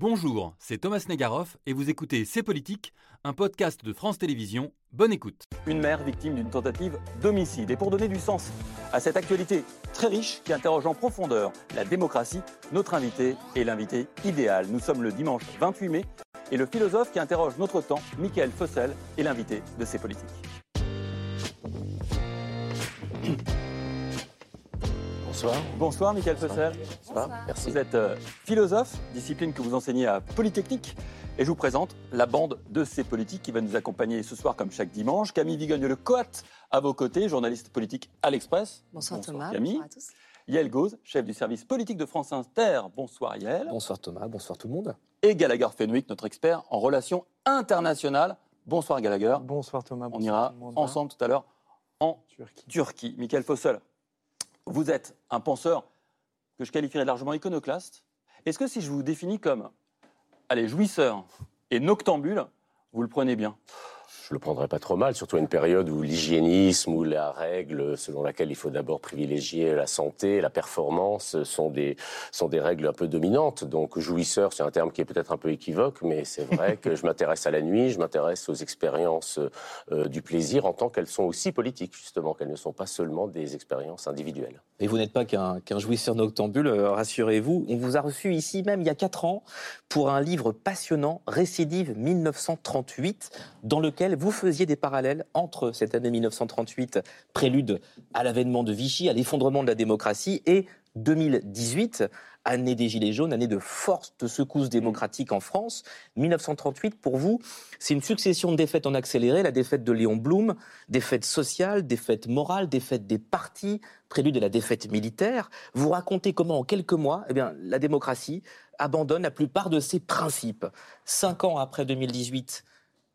Bonjour, c'est Thomas Negaroff et vous écoutez C'est Politique, un podcast de France Télévisions. Bonne écoute. Une mère victime d'une tentative d'homicide. Et pour donner du sens à cette actualité très riche qui interroge en profondeur la démocratie, notre invité est l'invité idéal. Nous sommes le dimanche 28 mai et le philosophe qui interroge notre temps, Michael Fossel, est l'invité de C'est Politique. Bonsoir. Bonsoir, Michael Fossel. Bonsoir. Merci. Vous êtes euh, philosophe, discipline que vous enseignez à Polytechnique. Et je vous présente la bande de ces politiques qui va nous accompagner ce soir comme chaque dimanche. Camille Vigogne Le Coat à vos côtés, journaliste politique à l'Express. Bonsoir, Thomas. Camille. Bonsoir à tous. Yael Gauze, chef du service politique de France Inter. Bonsoir Yael. Bonsoir Thomas, bonsoir tout le monde. Et Gallagher Fenwick, notre expert en relations internationales. Bonsoir Gallagher. Bonsoir Thomas. On bonsoir ira tout le monde. ensemble tout à l'heure en Turquie. Turquie. Michael Fossel, vous êtes un penseur que je qualifierais largement iconoclaste. Est-ce que si je vous définis comme, allez, jouisseur et noctambule, vous le prenez bien? Je le prendrais pas trop mal, surtout à une période où l'hygiénisme ou la règle selon laquelle il faut d'abord privilégier la santé, la performance sont des, sont des règles un peu dominantes. Donc jouisseur, c'est un terme qui est peut-être un peu équivoque, mais c'est vrai que je m'intéresse à la nuit, je m'intéresse aux expériences euh, du plaisir en tant qu'elles sont aussi politiques, justement, qu'elles ne sont pas seulement des expériences individuelles. Et vous n'êtes pas qu'un qu'un jouisseur noctambule, euh, rassurez-vous. On vous a reçu ici même il y a 4 ans pour un livre passionnant, Récidive 1938, dans lequel vous faisiez des parallèles entre cette année 1938, prélude à l'avènement de Vichy, à l'effondrement de la démocratie, et 2018, année des Gilets jaunes, année de forte secousse démocratique en France. 1938, pour vous, c'est une succession de défaites en accéléré, la défaite de Léon Blum, défaite sociale, défaite morale, défaite des partis, prélude à la défaite militaire. Vous racontez comment, en quelques mois, eh bien, la démocratie abandonne la plupart de ses principes. Cinq ans après 2018,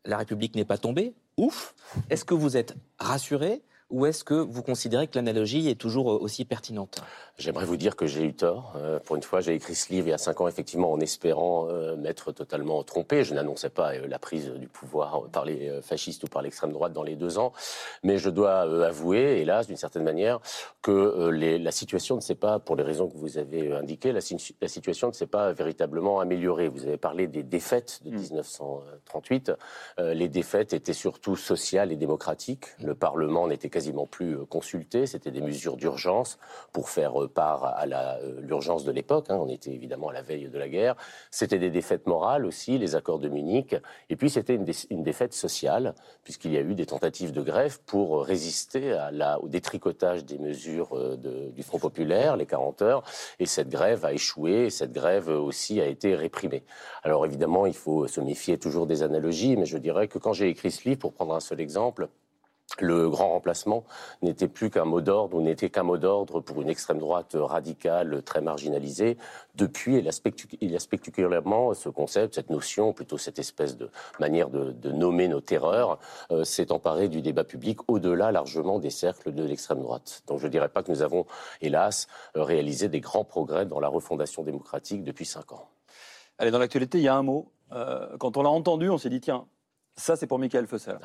la République n'est pas tombée. Ouf Est-ce que vous êtes rassuré ou est-ce que vous considérez que l'analogie est toujours euh, aussi pertinente? J'aimerais vous dire que j'ai eu tort. Euh, pour une fois, j'ai écrit ce livre il y a cinq ans, effectivement, en espérant euh, m'être totalement trompé. Je n'annonçais pas euh, la prise du pouvoir par les fascistes ou par l'extrême droite dans les deux ans. Mais je dois avouer, hélas, d'une certaine manière, que les- la situation ne s'est pas, pour les raisons que vous avez indiquées, la, si- la situation ne s'est pas véritablement améliorée. Vous avez parlé des défaites de Mm. 1938. Euh, les défaites étaient surtout sociales et démocratiques. Le Parlement n'était quasiment plus consulté. C'était des mesures d'urgence pour faire part à euh, l'urgence de l'époque. hein. On était évidemment à la veille de la guerre. C'était des défaites morales aussi, les accords de Munich. Et puis c'était une, dé- une défaite sociale, puisqu'il y a eu des tentatives de grève pour résister au détricotage des mesures euh, du Front populaire, les 40 heures. Et cette grève a échoué. Et cette grève aussi a été réprimée. Alors évidemment, il faut se méfier toujours des analogies, mais je dirais que quand j'ai écrit ce livre, pour prendre un seul exemple, le grand remplacement n'était plus qu'un mot d'ordre ou n'était qu'un mot d'ordre pour une extrême droite radicale très marginalisée. Depuis, il a, spectaculairement ce concept, cette notion, plutôt cette espèce de manière de, nommer nos terreurs, euh, s'est emparé du débat public au-delà largement des cercles de l'extrême droite. Donc je ne dirais pas que nous avons, hélas, réalisé des grands progrès dans la refondation démocratique depuis cinq ans. Allez, dans l'actualité, il y a un mot. Euh, quand on l'a entendu, on s'est dit, tiens, ça c'est pour Michael Fossel.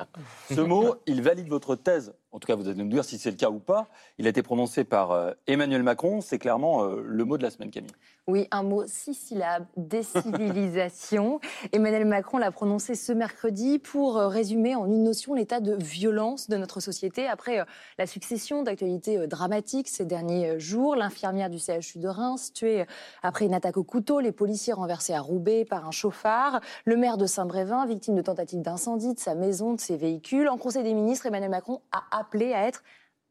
Ce mot, il valide votre thèse. En tout cas, vous allez nous dire si c'est le cas ou pas. Il a été prononcé par euh, Emmanuel Macron. C'est clairement euh, le mot de la semaine, Camille. Oui, un mot, six syllabes, décivilisation. Emmanuel Macron l'a prononcé ce mercredi pour euh, résumer en une notion l'état de violence de notre société après la succession d'actualités dramatiques ces derniers jours. L'infirmière du CHU de Reims tuée après une attaque au couteau, les policiers renversés à Roubaix par un chauffard, le maire de Saint-Brévin victime de tentatives d'incendie de sa maison, de ses véhicules. En Conseil des ministres, Emmanuel Macron a appelé à être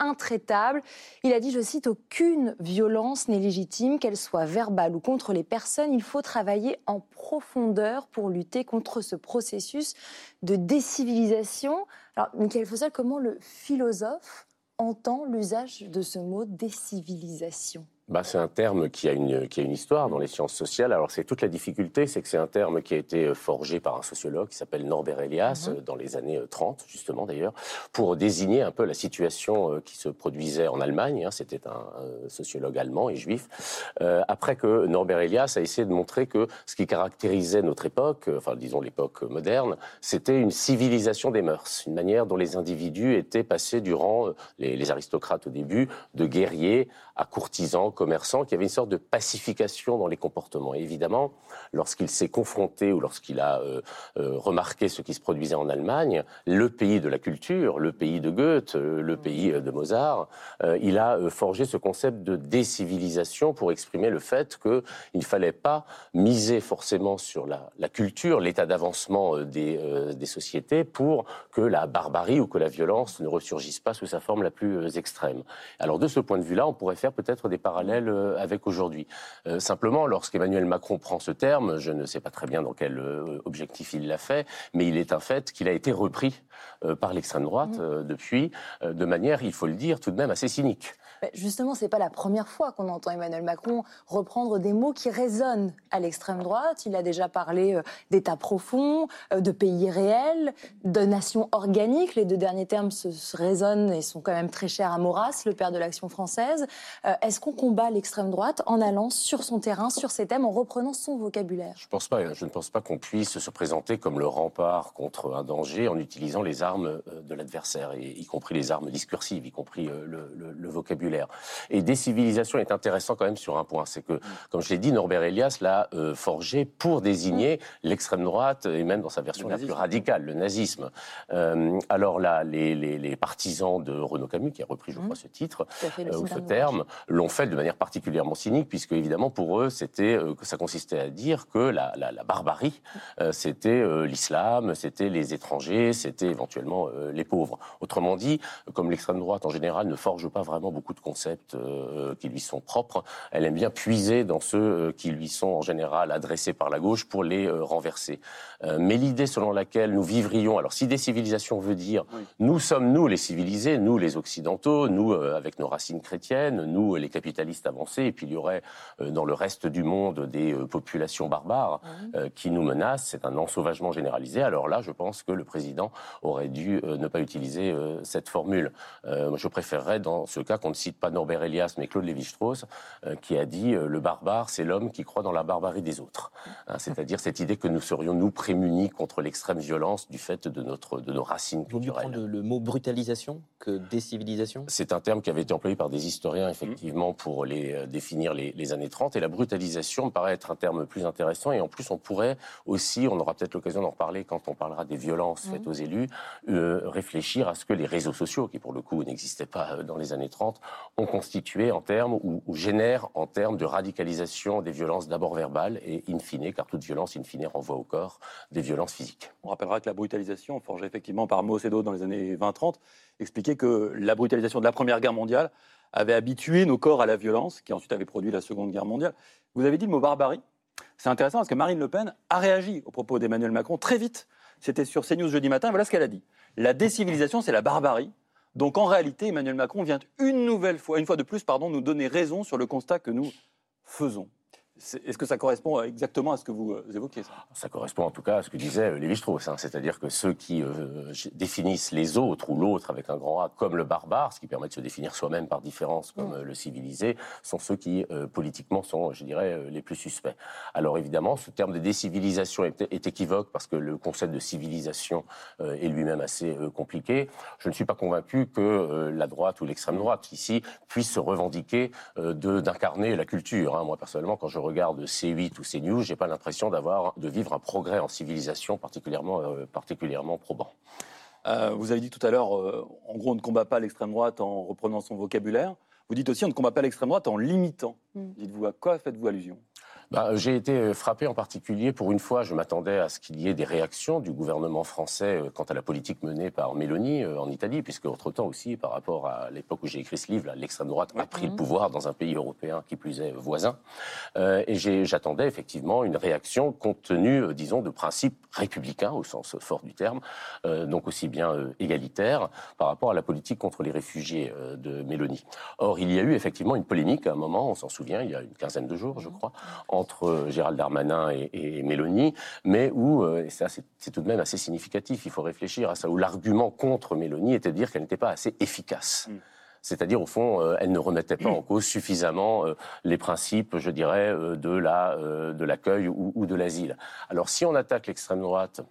intraitable. Il a dit, je cite, aucune violence n'est légitime, qu'elle soit verbale ou contre les personnes. Il faut travailler en profondeur pour lutter contre ce processus de décivilisation. Alors, Michael Fossel, comment le philosophe entend l'usage de ce mot décivilisation? Bah, c'est un terme qui a, une, qui a une histoire dans les sciences sociales. Alors, c'est toute la difficulté, c'est que c'est un terme qui a été euh, forgé par un sociologue qui s'appelle Norbert Elias, Mhm. euh, dans les années euh, 30, justement d'ailleurs, pour désigner un peu la situation euh, qui se produisait en Allemagne. hein. C'était un, euh, sociologue allemand et juif. Euh, après que Norbert Elias a essayé de montrer que ce qui caractérisait notre époque, euh, enfin, disons l'époque moderne, c'était une civilisation des mœurs, une manière dont les individus étaient passés durant, euh, les, les aristocrates au début, de guerriers à courtisans, grands commerçants, qu'il y avait une sorte de pacification dans les comportements. Et évidemment, lorsqu'il s'est confronté ou lorsqu'il a euh, euh, remarqué ce qui se produisait en Allemagne, le pays de la culture, le pays de Goethe, euh, le pays de Mozart, il a forgé ce concept de décivilisation pour exprimer le fait qu'il ne fallait pas miser forcément sur la, la culture, l'état d'avancement des, des sociétés pour que la barbarie ou que la violence ne ressurgisse pas sous sa forme la plus extrême. Alors de ce point de vue-là, on pourrait faire peut-être des parallèles avec aujourd'hui. simplement, lorsqu'Emmanuel Macron prend ce terme, je ne sais pas très bien dans quel euh, objectif il l'a fait, mais il est un fait qu'il a été repris euh, par l'extrême droite mmh. euh, depuis, de manière, il faut le dire, tout de même assez cynique. Justement, c'est pas la première fois qu'on entend Emmanuel Macron reprendre des mots qui résonnent à l'extrême droite. Il a déjà parlé d'État profond, de pays réels, de nation organique. Les deux derniers termes se, résonnent et sont quand même très chers à Maurras, le père de l'action française. Est-ce qu'on combat l'extrême droite en allant sur son terrain, sur ces thèmes, en reprenant son vocabulaire? Je pense pas. Je ne pense pas qu'on puisse se présenter comme le rempart contre un danger en utilisant les armes euh, de l'adversaire, y compris les armes discursives, y compris euh, le, vocabulaire. Et décivilisation est intéressant quand même sur un point, c'est que, comme je l'ai dit, Norbert Elias l'a euh, forgé pour désigner l'extrême droite et même dans sa version la plus radicale, le nazisme. alors là, les, partisans de Renaud Camus, qui a repris, je crois, ce titre ou ce terme, l'ont fait de manière particulièrement cynique, puisque évidemment pour eux, c'était ça consistait à dire que la, barbarie, euh, c'était euh, l'islam, c'était les étrangers, c'était éventuellement euh, les pauvres. Autrement dit, comme l'extrême droite en général ne forge pas vraiment beaucoup de concepts qui lui sont propres, elle aime bien puiser dans ceux qui lui sont en général adressés par la gauche pour les renverser. mais l'idée selon laquelle nous vivrions, alors si décivilisation veut dire nous sommes nous les civilisés, nous les occidentaux, nous avec nos racines chrétiennes, nous les capitalistes avancés, et puis il y aurait dans le reste du monde des populations barbares qui nous menacent, c'est un ensauvagement généralisé. Alors là, je pense que le président aurait dû euh, ne pas utiliser euh, cette formule. Euh, je préférerais dans ce cas qu'on ne cite pas Norbert Elias, mais Claude Lévi-Strauss, qui a dit le barbare, c'est l'homme qui croit dans la barbarie des autres. Hein, c'est-à-dire cette idée que nous serions nous prémunis contre l'extrême violence du fait de notre de nos racines culturelles. Vous prendre le, mot brutalisation que décivilisation C'est un terme qui avait été employé par des historiens effectivement pour les définir les, les années 30 et la brutalisation me paraît être un terme plus intéressant. Et en plus on pourrait aussi, on aura peut-être l'occasion d'en reparler quand on parlera des violences faites aux élus, euh, réfléchir à ce que les réseaux sociaux, qui pour le coup n'existaient pas euh, dans les années 30, ont constitué en termes ou, génèrent en termes de radicalisation des violences d'abord verbales et in fine, car toute violence in fine renvoie au corps, des violences physiques. On rappellera que la brutalisation, forgée effectivement par Mao Zedong dans les années 20-30, expliquait que la brutalisation de la Première Guerre mondiale avait habitué nos corps à la violence, qui ensuite avait produit la Seconde Guerre mondiale. Vous avez dit le mot barbarie c'est intéressant parce que Marine Le Pen a réagi au propos d'Emmanuel Macron très vite. C'était sur CNews jeudi matin. Voilà ce qu'elle a dit. La décivilisation, c'est la barbarie. Donc en réalité, Emmanuel Macron vient une nouvelle fois, une fois de plus, nous donner raison sur le constat que nous faisons. Est-ce que ça correspond exactement à ce que vous euh, évoquiez ça, correspond en tout cas à ce que disait euh, Lévi-Strauss, hein. c'est-à-dire que ceux qui euh, définissent les autres ou l'autre avec un grand A comme le barbare, ce qui permet de se définir soi-même par différence comme mm. le civilisé, sont ceux qui politiquement sont, je dirais, les plus suspects. Alors évidemment, ce terme de décivilisation est, est équivoque parce que le concept de civilisation est lui-même assez compliqué. Je ne suis pas convaincu que la droite ou l'extrême droite ici puisse se revendiquer d'incarner la culture. Hein. Moi personnellement, quand je regarde C8 ou CNews, j'ai pas l'impression d'avoir de vivre un progrès en civilisation particulièrement, euh, particulièrement probant. Euh, vous avez dit tout à l'heure, euh, en gros, on ne combat pas l'extrême droite en reprenant son vocabulaire. Vous dites aussi, on ne combat pas l'extrême droite en l'imitant. Mm. Dites-vous à quoi faites-vous allusion? Bah, J'ai été euh, frappé en particulier. Pour une fois, je m'attendais à ce qu'il y ait des réactions du gouvernement français euh, quant à la politique menée par Mélanie euh, en Italie, puisque autre-temps aussi, par rapport à l'époque où j'ai écrit ce livre, l'extrême droite a pris le pouvoir dans un pays européen qui plus est voisin. Euh, et j'attendais effectivement une réaction compte tenu, disons, de principes républicains au sens fort du terme, euh, donc aussi bien euh, égalitaire par rapport à la politique contre les réfugiés de Mélanie. Or, il y a eu effectivement une polémique à un moment, on s'en souvient, il y a une quinzaine de jours, je crois, entre euh, Gérald Darmanin et, et Mélanie, mais où, euh, et ça c'est tout de même assez significatif, il faut réfléchir à ça, où l'argument contre Mélanie était de dire qu'elle n'était pas assez efficace. Mm. C'est-à-dire, au fond, euh, elle ne remettait pas en cause suffisamment les principes, je dirais, de la de l'accueil ou, ou, de l'asile. Alors, si on attaque l'extrême droite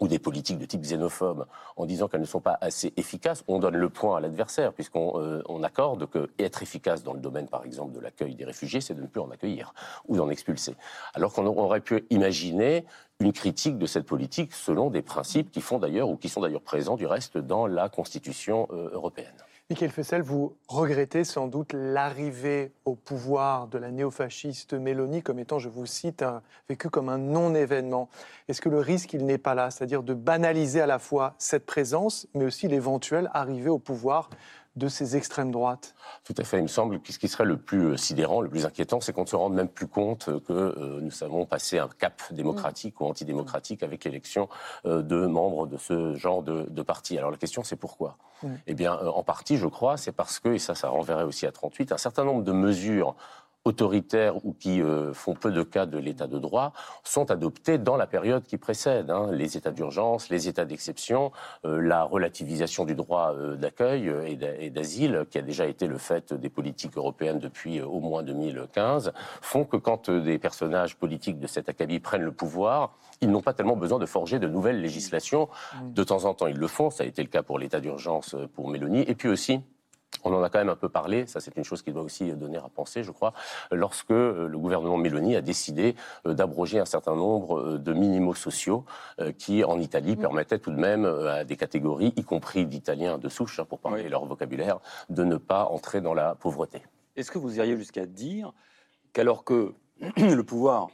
ou des politiques de type xénophobe en disant qu'elles ne sont pas assez efficaces, on donne le point à l'adversaire, puisqu'on euh, accorde que être efficace dans le domaine, par exemple, de l'accueil des réfugiés, c'est de ne plus en accueillir ou d'en expulser. Alors qu'on aurait pu imaginer une critique de cette politique selon des principes qui font d'ailleurs, ou qui sont d'ailleurs présents du reste dans la Constitution euh, européenne. Michael Fessel, vous regrettez sans doute l'arrivée au pouvoir de la néofasciste Mélanie comme étant, je vous cite, vécu comme un non-événement. Est-ce que le risque, il n'est pas là, c'est-à-dire de banaliser à la fois cette présence, mais aussi l'éventuelle arrivée au pouvoir de ces extrêmes droites Tout à fait. Il me semble que ce qui serait le plus euh, sidérant, le plus inquiétant, c'est qu'on ne se rende même plus compte que euh, nous avons passé un cap démocratique ou antidémocratique avec l'élection euh, de membres de ce genre de, de parti. Alors la question, c'est pourquoi? Eh bien, en partie, je crois, c'est parce que, et ça, ça renverrait aussi à 38, un certain nombre de mesures autoritaires ou qui euh, font peu de cas de l'état de droit sont adoptés dans la période qui précède. Hein. les états d'urgence, les états d'exception, euh, la relativisation du droit euh, d'accueil et d'asile, qui a déjà été le fait des politiques européennes depuis au moins 2015, font que quand des personnages politiques de cet acabit prennent le pouvoir, ils n'ont pas tellement besoin de forger de nouvelles législations. De temps en temps, ils le font. Ça a été le cas pour l'état d'urgence pour Mélanie. Et puis aussi, on en a quand même un peu parlé, ça c'est une chose qui doit aussi donner à penser, je crois, lorsque euh, le gouvernement Mélanie a décidé euh, d'abroger un certain nombre euh, de minimaux sociaux qui, en Italie, mm. permettaient tout de même à des catégories, y compris d'Italiens de souche, hein, pour parler leur vocabulaire, de ne pas entrer dans la pauvreté. Est-ce que vous iriez jusqu'à dire qu'alors que le pouvoir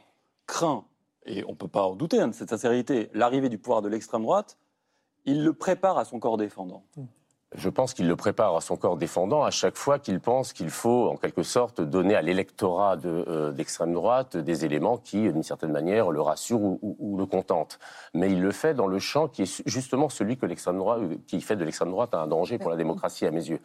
craint, et on ne peut pas en douter hein, de cette sincérité, l'arrivée du pouvoir de l'extrême droite, il le prépare à son corps défendant? Mm je pense qu'il le prépare à son corps défendant à chaque fois qu'il pense qu'il faut, en quelque sorte, donner à l'électorat euh, d'extrême droite des éléments qui, d'une certaine manière, le rassurent ou, le contentent. Mais il le fait dans le champ qui est justement celui que l'extrême droite, qui fait de l'extrême droite un danger pour la démocratie à mes yeux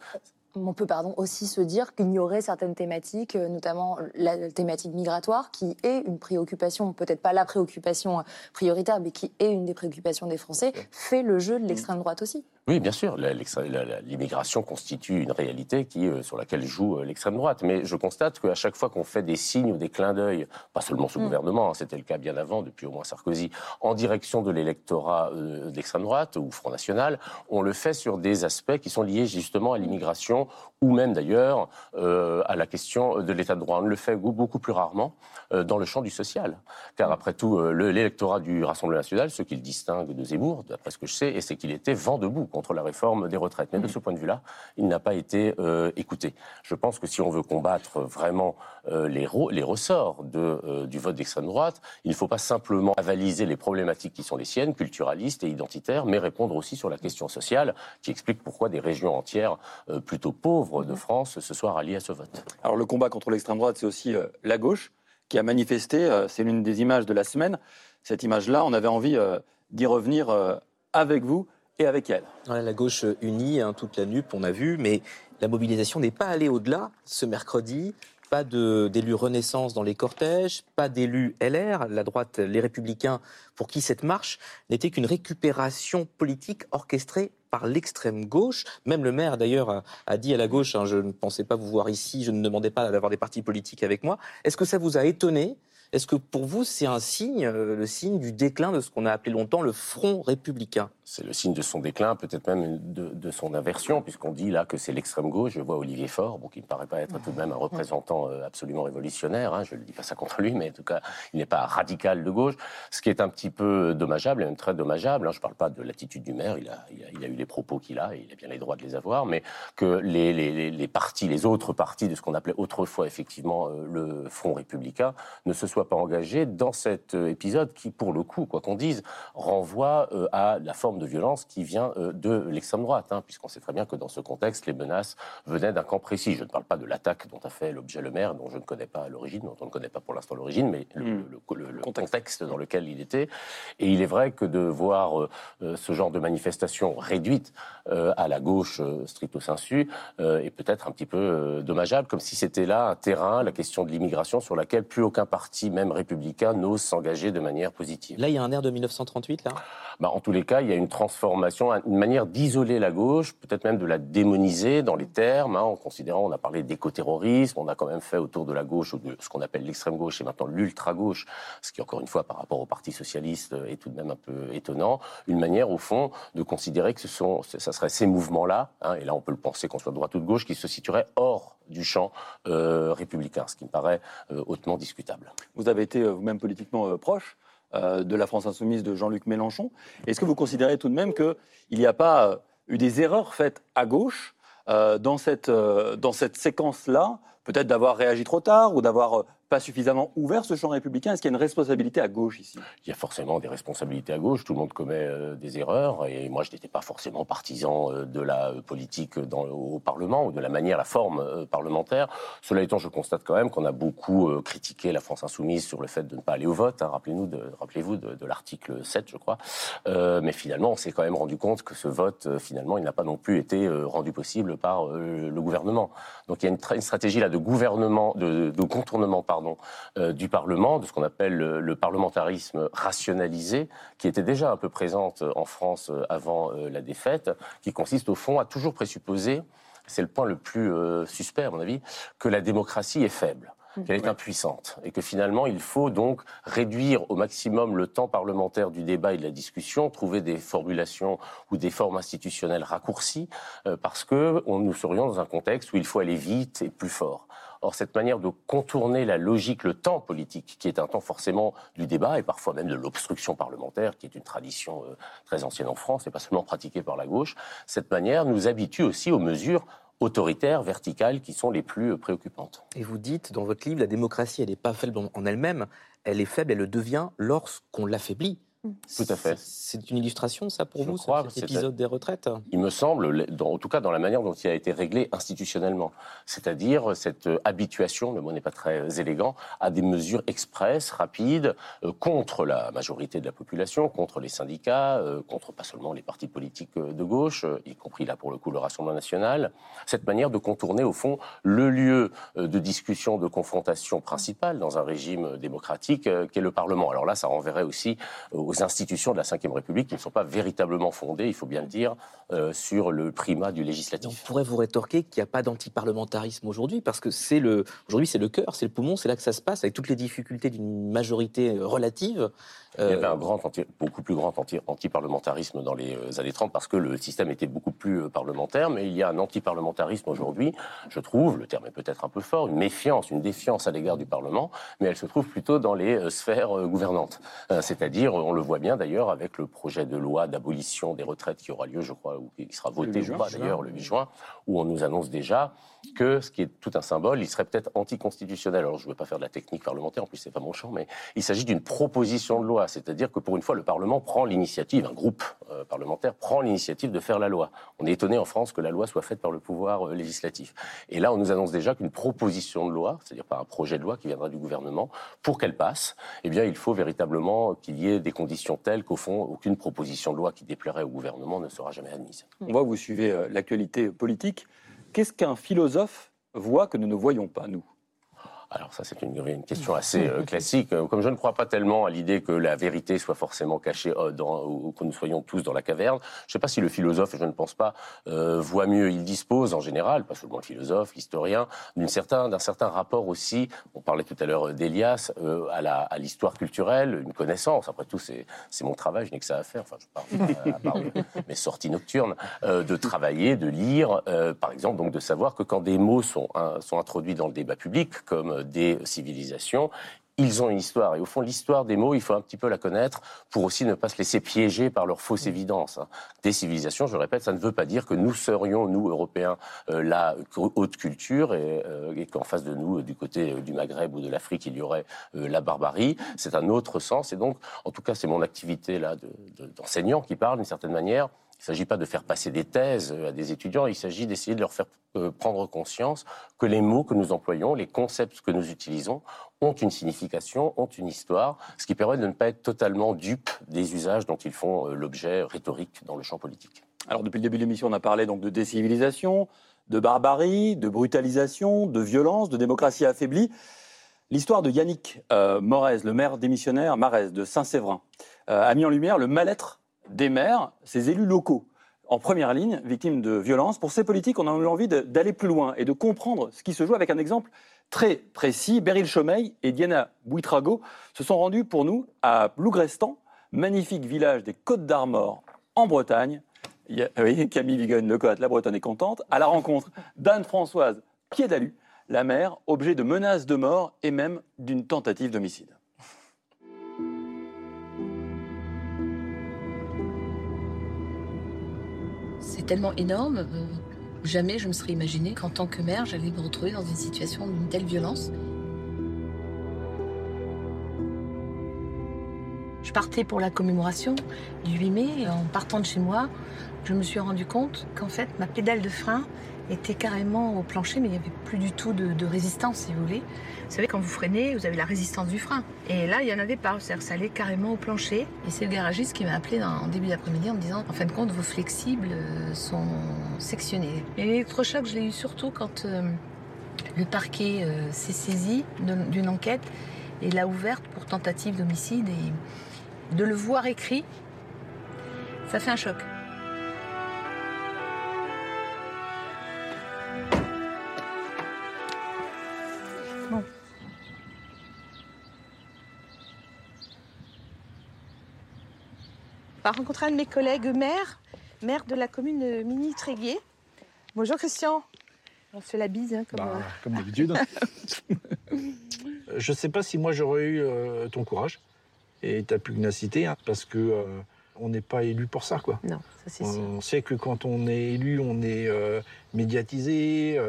on peut pardon, aussi se dire qu'il y aurait certaines thématiques, euh, notamment la thématique migratoire, qui est une préoccupation, peut-être pas la préoccupation prioritaire, mais qui est une des préoccupations des Français, fait le jeu de l'extrême droite aussi. Oui, bien sûr, l'immigration constitue une réalité qui, euh, sur laquelle joue euh, l'extrême droite. Mais je constate qu'à chaque fois qu'on fait des signes ou des clins d'œil, pas seulement sous mm. gouvernement, hein, c'était le cas bien avant, depuis au moins Sarkozy, en direction de l'électorat d'extrême droite ou Front National, on le fait sur des aspects qui sont liés justement à l'immigration ou même d'ailleurs euh, à la question de l'état de droit. On le fait beaucoup plus rarement euh, dans le champ du social. Car après tout, euh, l'électorat du Rassemblement national, ce qu'il distingue de Zemmour, d'après ce que je sais, c'est qu'il était vent debout contre la réforme des retraites. Mais de ce point de vue-là, il n'a pas été écouté. Je pense que si on veut combattre vraiment les, les, ressorts de, du vote d'extrême droite, il ne faut pas simplement avaliser les problématiques qui sont les siennes, culturalistes et identitaires, mais répondre aussi sur la question sociale, qui explique pourquoi des régions entières plutôt pauvres de France se soient ralliés à ce vote. Alors le combat contre l'extrême droite, c'est aussi euh, la gauche qui a manifesté, euh, c'est l'une des images de la semaine. Cette image-là, on avait envie euh, d'y revenir avec vous et avec elle. la gauche unie, hein, toute la nupe, on a vu, mais la mobilisation n'est pas allée au-delà ce mercredi. Pas d'élus Renaissance dans les cortèges, pas d'élus LR, la droite, les Républicains, pour qui cette marche n'était qu'une récupération politique orchestrée par l'extrême gauche. Même le maire, d'ailleurs, a, dit à la gauche, hein, je ne pensais pas vous voir ici, je ne demandais pas d'avoir des partis politiques avec moi. Est-ce que ça vous a étonné? Est-ce que pour vous, c'est un signe, euh, le signe du déclin de ce qu'on a appelé longtemps le front républicain? C'est le signe de son déclin, peut-être même de, son inversion, puisqu'on dit là que c'est l'extrême gauche. Je vois Olivier Faure, bon, qui ne paraît pas être tout de même un représentant euh, absolument révolutionnaire. Hein, je ne dis pas ça contre lui, mais en tout cas, il n'est pas radical de gauche. Ce qui est un petit peu dommageable, et même très dommageable. Hein, je ne parle pas de l'attitude du maire, il a, il a, eu les propos qu'il a, et il a bien les droits de les avoir, mais que les, les, les partis, les autres partis de ce qu'on appelait autrefois effectivement euh, le front républicain, ne se soient pas engagé dans cet euh, épisode qui, pour le coup, quoi qu'on dise, renvoie euh, à la forme de violence qui vient euh, de l'extrême droite, hein, puisqu'on sait très bien que dans ce contexte, les menaces venaient d'un camp précis. Je ne parle pas de l'attaque dont a fait l'objet le maire, dont je ne connais pas l'origine, dont on ne connaît pas pour l'instant l'origine, mais le, hmm. contexte dans lequel il était. Et il est vrai que de voir ce genre de manifestation réduite à la gauche stricto sensu est peut-être un petit peu dommageable, comme si c'était là un terrain, la question de l'immigration, sur laquelle plus aucun parti même républicain, n'ose s'engager de manière positive. Là, il y a un air de 1938, là? Bah, En tous les cas, il y a une transformation, une manière d'isoler la gauche, peut-être même de la démoniser dans les termes, hein, en considérant, on a parlé d'écoterrorisme, on a quand même fait autour de la gauche, de ce qu'on appelle l'extrême gauche et maintenant l'ultra-gauche, ce qui, encore une fois, par rapport au Parti socialiste, est tout de même un peu étonnant, une manière, au fond, de considérer que ce sont, ça serait ces mouvements-là, hein, et là on peut le penser qu'on soit de droite ou de gauche, qui se situeraient hors du champ euh, républicain, ce qui me paraît euh, hautement discutable. Vous avez été vous-même politiquement proche euh, de la France insoumise de Jean-Luc Mélenchon. Est-ce que vous considérez tout de même qu'il n'y a pas euh, eu des erreurs faites à gauche euh, dans cette, dans cette séquence-là Peut-être d'avoir réagi trop tard ou d'avoir pas suffisamment ouvert ce champ républicain? Est-ce qu'il y a une responsabilité à gauche ici? Il y a forcément des responsabilités à gauche. Tout le monde commet euh, des erreurs. Et moi, je n'étais pas forcément partisan euh, de la politique dans, au Parlement ou de la manière, la forme euh, parlementaire. Cela étant, je constate quand même qu'on a beaucoup critiqué la France insoumise sur le fait de ne pas aller au vote. Hein. Rappelez-nous rappelez-vous de, l'article 7, je crois. mais finalement, on s'est quand même rendu compte que ce vote, finalement, il n'a pas non plus été rendu possible par le gouvernement. Donc il y a une, stratégie là de gouvernement, de, de contournement, pardon, euh, du Parlement, de ce qu'on appelle le, parlementarisme rationalisé, qui était déjà un peu présente en France euh, avant euh, la défaite, qui consiste au fond à toujours présupposer, c'est le point le plus suspect à mon avis, que la démocratie est faible mmh. qu'elle est impuissante et que finalement il faut donc réduire au maximum le temps parlementaire du débat et de la discussion, trouver des formulations ou des formes institutionnelles raccourcies parce que nous serions dans un contexte où il faut aller vite et plus fort. Or, cette manière de contourner la logique, le temps politique, qui est un temps forcément du débat et parfois même de l'obstruction parlementaire, qui est une tradition euh, très ancienne en France et pas seulement pratiquée par la gauche, cette manière nous habitue aussi aux mesures autoritaires, verticales, qui sont les plus préoccupantes. Et vous dites dans votre livre, la démocratie, elle n'est pas faible en elle-même, elle est faible, elle le devient lorsqu'on l'affaiblit. Tout à fait. C'est une illustration, ça, pour vous, cet épisode des retraites? Il me semble, en tout cas dans la manière dont il a été réglé institutionnellement. C'est-à-dire cette habituation, le mot n'est pas très élégant, à des mesures expresses, rapides, euh, contre la majorité de la population, contre les syndicats, euh, contre pas seulement les partis politiques euh, de gauche, y compris là pour le coup le Rassemblement national. Cette manière de contourner, au fond, le lieu de discussion, de confrontation principale dans un régime démocratique qu'est le Parlement. Alors là, ça renverrait aussi aux institutions de la Ve République qui ne sont pas véritablement fondées, il faut bien le dire, euh, sur le primat du législatif. On pourrait vous rétorquer qu'il n'y a pas d'antiparlementarisme aujourd'hui, parce que c'est le, aujourd'hui c'est le cœur, c'est le poumon, c'est là que ça se passe, avec toutes les difficultés d'une majorité euh, relative. Il y avait un grand beaucoup plus grand anti-parlementarisme dans les euh, années 30 parce que le système était beaucoup plus parlementaire, mais il y a un anti-parlementarisme aujourd'hui, je trouve, le terme est peut-être un peu fort, une méfiance, une défiance à l'égard du Parlement, mais elle se trouve plutôt dans les sphères gouvernantes. C'est-à-dire, on le voit bien d'ailleurs avec le projet de loi d'abolition des retraites qui aura lieu, je crois, ou qui sera voté ou pas d'ailleurs le 8 juin, où on nous annonce déjà que ce qui est tout un symbole, il serait peut-être anticonstitutionnel. Alors je ne veux pas faire de la technique parlementaire, en plus c'est pas mon champ, mais il s'agit d'une proposition de loi, c'est-à-dire que pour une fois le Parlement prend l'initiative, un groupe euh, parlementaire prend l'initiative de faire la loi. On est étonné en France que la loi soit faite par le pouvoir euh, législatif. Et là on nous annonce déjà qu'une proposition de loi, c'est-à-dire pas un projet de loi qui viendra du gouvernement, pour qu'elle passe, eh bien il faut véritablement qu'il y ait des conditions telles qu'au fond aucune proposition de loi qui déplairait au gouvernement ne sera jamais admise. On voit que vous suivez euh, l'actualité politique. Qu'est-ce qu'un philosophe voit que nous ne voyons pas, nous? Alors ça, c'est une, question assez euh, classique. Euh, comme je ne crois pas tellement à l'idée que la vérité soit forcément cachée euh, dans, ou que nous soyons tous dans la caverne, je ne sais pas si le philosophe, je ne pense pas, voit mieux. Il dispose en général, pas seulement le philosophe, l'historien, d'un certain, certain rapport aussi, on parlait tout à l'heure d'Elias, à l'histoire culturelle, une connaissance. Après tout, c'est mon travail, je n'ai que ça à faire. Enfin, je parle à part mes sorties nocturnes, de travailler, de lire, par exemple, donc de savoir que quand des mots sont, sont introduits dans le débat public, comme des civilisations. Ils ont une histoire. Et au fond, l'histoire des mots, il faut un petit peu la connaître pour aussi ne pas se laisser piéger par leur fausse évidence. Hein. Des civilisations, je répète, ça ne veut pas dire que nous serions, nous, Européens, euh, la haute culture euh, et, qu'en face de nous, du côté du Maghreb ou de l'Afrique, il y aurait euh, la barbarie. C'est un autre sens. Et donc, en tout cas, c'est mon activité là d'enseignant qui parle d'une certaine manière. Il ne s'agit pas de faire passer des thèses à des étudiants, il s'agit d'essayer de leur faire euh, prendre conscience que les mots que nous employons, les concepts que nous utilisons, ont une signification, ont une histoire, ce qui permet de ne pas être totalement dupe des usages dont ils font euh, l'objet rhétorique dans le champ politique. Alors depuis le début de l'émission, on a parlé donc de décivilisation, de barbarie, de brutalisation, de violence, de démocratie affaiblie. L'histoire de Yannick euh, Morez, le maire démissionnaire de Saint-Séverin, a mis en lumière le mal-être des maires, ces élus locaux en première ligne, victimes de violences. Pour ces politiques, on a eu envie d'aller plus loin et de comprendre ce qui se joue avec un exemple très précis. Beryl Chomeil et Diana Bouitrago se sont rendus pour nous à Lougrestan, magnifique village des Côtes d'Armor en Bretagne. oui, Camille Vigogne-Lecotte, la Bretonne est contente, à la rencontre d'Anne-Françoise Piédalu, la mère, objet de menaces de mort et même d'une tentative d'homicide. Tellement énorme. Euh, jamais je me serais imaginé qu'en tant que mère, j'allais me retrouver dans une situation d'une telle violence. Je partais pour la commémoration du 8 mai. En partant de chez moi, je me suis rendu compte qu'en fait, ma pédale de frein était carrément au plancher, mais il n'y avait plus du tout de, résistance, si vous voulez. Vous savez, quand vous freinez, vous avez la résistance du frein. Et là, il n'y en avait pas. C'est-à-dire ça allait carrément au plancher. Et c'est le garagiste qui m'a appelé en début d'après-midi en me disant, en fin de compte, vos flexibles euh, sont sectionnés. Et l'électrochoc, je l'ai eu surtout quand euh, le parquet euh, s'est saisi d'une enquête et l'a ouverte pour tentative d'homicide. Et de le voir écrit, ça fait un choc. Va rencontrer un de mes collègues maire, maire de la commune Mini-Tréguier. Bonjour Christian. On se fait la bise, hein, comme, bah, euh, comme d'habitude. je ne sais pas si moi j'aurais eu euh, ton courage et ta pugnacité, hein, parce que euh, on n'est pas élu pour ça, quoi. Non, ça c'est On sait que quand on est élu, on est médiatisé,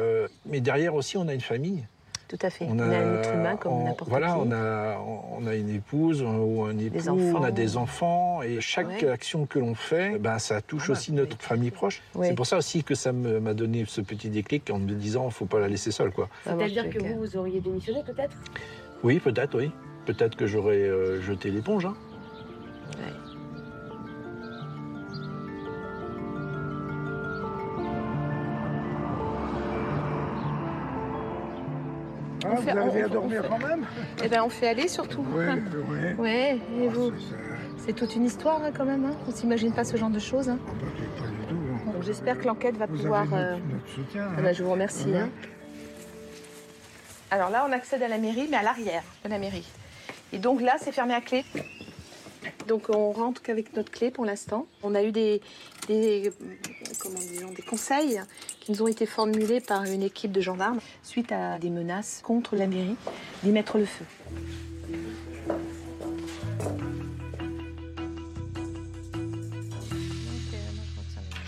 mais derrière aussi, on a une famille. Tout à fait. On a, un être humain comme n'importe qui. Voilà, on a, on a une épouse ou un époux, on a des enfants, et chaque action que l'on fait, ben, ça touche ah aussi notre famille proche. C'est pour ça aussi que ça m'a donné ce petit déclic en me disant, il ne faut pas la laisser seule. C'est-à-dire que vous, vous auriez démissionné peut-être? Oui, peut-être, oui. Peut-être que j'aurais euh, jeté l'éponge. Hein. Vous arrivez à dormir quand même Eh bien, on fait aller surtout. Oui, oui. Ouais, et ah, vous C'est toute une histoire hein, quand même. Hein. On s'imagine pas ce genre de choses. Hein. Ah, bah, pas du tout. Hein. J'espère que l'enquête va pouvoir. Avez notre, soutien. Ah, bah, je vous remercie. Alors là, on accède à la mairie, mais à l'arrière de la mairie. Et donc là, c'est fermé à clé. Donc on rentre qu'avec notre clé pour l'instant. On a eu des, comment des conseils qui nous ont été formulés par une équipe de gendarmes suite à des menaces contre la mairie d'y mettre le feu.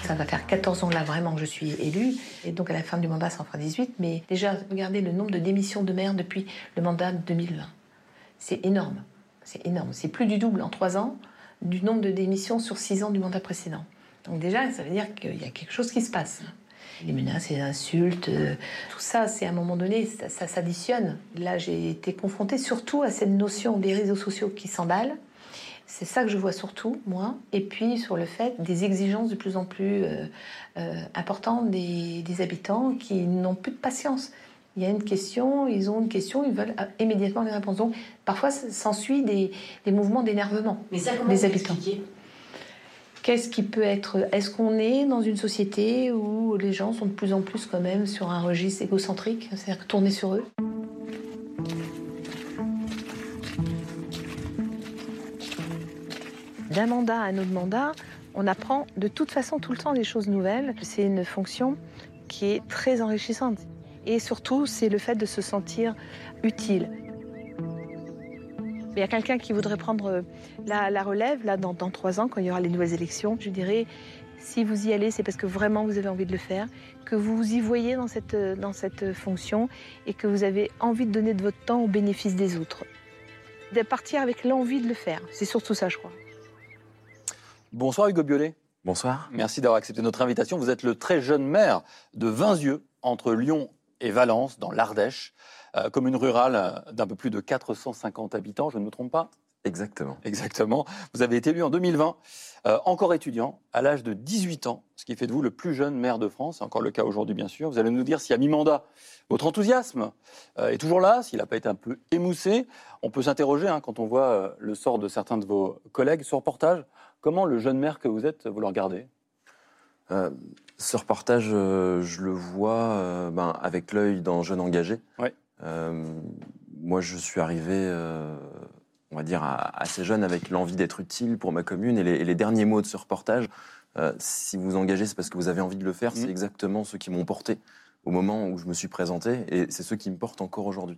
Ça va faire 14 ans là vraiment que je suis élue. Et donc à la fin du mandat, ça en fera 18. Mais déjà, regardez le nombre de démissions de maires depuis le mandat de 2020. C'est énorme. C'est énorme. C'est plus du double en trois ans du nombre de démissions sur six ans du mandat précédent. Donc déjà, ça veut dire qu'il y a quelque chose qui se passe. Les menaces, les insultes, euh, tout ça, c'est à un moment donné, ça, s'additionne. Là, j'ai été confrontée surtout à cette notion des réseaux sociaux qui s'emballent. C'est ça que je vois surtout, moi. Et puis sur le fait des exigences de plus en plus euh, euh, importantes des, des habitants qui n'ont plus de patience il y a une question, ils ont une question, ils veulent immédiatement les réponses. Donc, parfois, s'ensuit des, des mouvements d'énervement des habitants. Qu'est-ce qui peut être Est-ce qu'on est dans une société où les gens sont de plus en plus quand même sur un registre égocentrique, c'est-à-dire tourner sur eux? D'un mandat à un autre mandat, on apprend de toute façon tout le temps des choses nouvelles. C'est une fonction qui est très enrichissante. Et surtout, c'est le fait de se sentir utile. Il y a quelqu'un qui voudrait prendre euh, la, relève, là, dans, trois ans, quand il y aura les nouvelles élections. Je dirais, si vous y allez, c'est parce que vraiment vous avez envie de le faire, que vous vous y voyez dans cette, euh, dans cette fonction et que vous avez envie de donner de votre temps au bénéfice des autres. De partir avec l'envie de le faire. C'est surtout ça, je crois. Bonsoir Hugo Biolay. Bonsoir. Merci d'avoir accepté notre invitation. Vous êtes le très jeune maire de Vinzieux, entre Lyon et Valence, dans l'Ardèche, euh, commune rurale d'un peu plus de 450 habitants, je ne me trompe pas? Exactement. Exactement. Vous avez été élu en 2020, euh, encore étudiant, à l'âge de 18 ans, ce qui fait de vous le plus jeune maire de France. Encore le cas aujourd'hui, bien sûr. Vous allez nous dire si à mi-mandat, votre enthousiasme euh, est toujours là, s'il n'a pas été un peu émoussé. On peut s'interroger, hein, quand on voit euh, le sort de certains de vos collègues, ce reportage, comment le jeune maire que vous êtes, vous le regardez? Ce reportage, je le vois ben, avec l'œil d'un jeune engagé. Ouais. moi, je suis arrivé on va dire, assez jeune avec l'envie d'être utile pour ma commune. Et les, derniers mots de ce reportage, euh, si vous engagez, c'est parce que vous avez envie de le faire. C'est mmh. exactement ceux qui m'ont porté au moment où je me suis présenté. Et c'est ceux qui me portent encore aujourd'hui.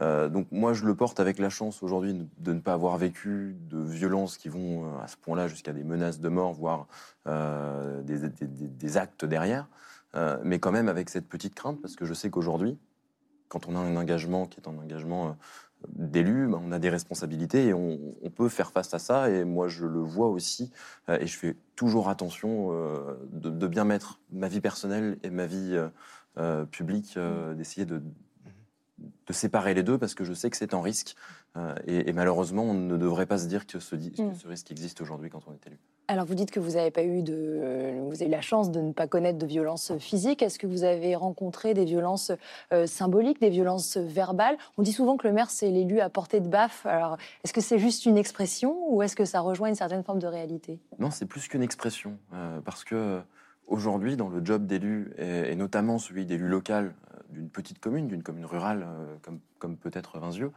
Euh, donc moi, je le porte avec la chance aujourd'hui de ne pas avoir vécu de violences qui vont euh, à ce point-là jusqu'à des menaces de mort, voire des, actes derrière. mais quand même avec cette petite crainte, parce que je sais qu'aujourd'hui, quand on a un engagement qui est un engagement d'élus, ben, on a des responsabilités et on, peut faire face à ça. Et moi, je le vois aussi. Euh, et je fais toujours attention euh, de, bien mettre ma vie personnelle et ma vie euh, publique, d'essayer de, de séparer les deux parce que je sais que c'est un risque. Euh, et, malheureusement, on ne devrait pas se dire que ce, mm. ce risque existe aujourd'hui quand on est élu. Alors, vous dites que vous avez pas eu de, euh, vous avez eu la chance de ne pas connaître de violences physiques. Est-ce que vous avez rencontré des violences euh, symboliques, des violences verbales? On dit souvent que le maire c'est l'élu à portée de baffe. Alors, est-ce que c'est juste une expression ou est-ce que ça rejoint une certaine forme de réalité? Non, c'est plus qu'une expression, parce que aujourd'hui, dans le job d'élu et, notamment celui d'élu local d'une petite commune, d'une commune rurale comme, comme peut-être Vinzieux,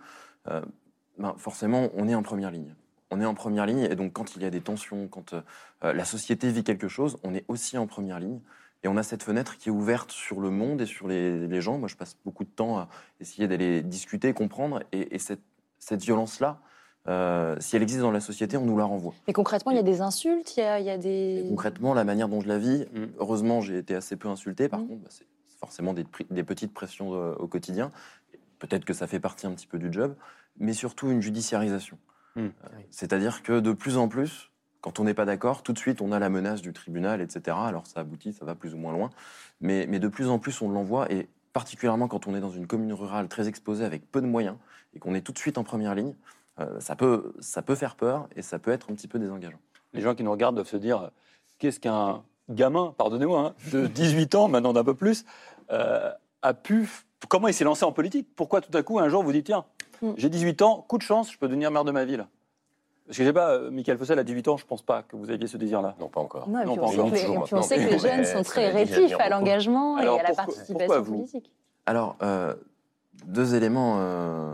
ben, forcément, on est en première ligne. On est en première ligne, et donc quand il y a des tensions, quand euh, la société vit quelque chose, on est aussi en première ligne. Et on a cette fenêtre qui est ouverte sur le monde et sur les, gens. Moi, je passe beaucoup de temps à essayer d'aller discuter, comprendre. Et, cette, violence-là, euh, si elle existe dans la société, on nous la renvoie. Mais concrètement, il y a des insultes, il y a, des... concrètement, la manière dont je la vis, mm. heureusement, j'ai été assez peu insulté. Par mm. contre, bah, c'est forcément des, des, petites pressions euh, au quotidien. Peut-être que ça fait partie un petit peu du job mais surtout une judiciarisation. Hmm. Euh, c'est-à-dire que de plus en plus, quand on n'est pas d'accord, tout de suite on a la menace du tribunal, etc. Alors ça aboutit, ça va plus ou moins loin, mais, mais de plus en plus on l'envoie, et particulièrement quand on est dans une commune rurale très exposée avec peu de moyens, et qu'on est tout de suite en première ligne, euh, ça, peut, ça peut faire peur et ça peut être un petit peu désengageant. Les gens qui nous regardent doivent se dire, qu'est-ce qu'un gamin, pardonnez-moi, hein, de 18 ans, maintenant d'un peu plus, euh, a pu... Comment il s'est lancé en politique? Pourquoi tout à coup, un jour, vous dites, tiens, Mm. J'ai 18 ans, coup de chance, je peux devenir maire de ma ville? Parce que je sais pas, euh, Michael Fossel à 18 ans, je pense pas que vous aviez ce désir-là. Non, pas encore. Non, pas encore. puis on sait que les jeunes sont très rétifs à l'engagement et à la participation politique. Alors, euh, deux éléments. Euh,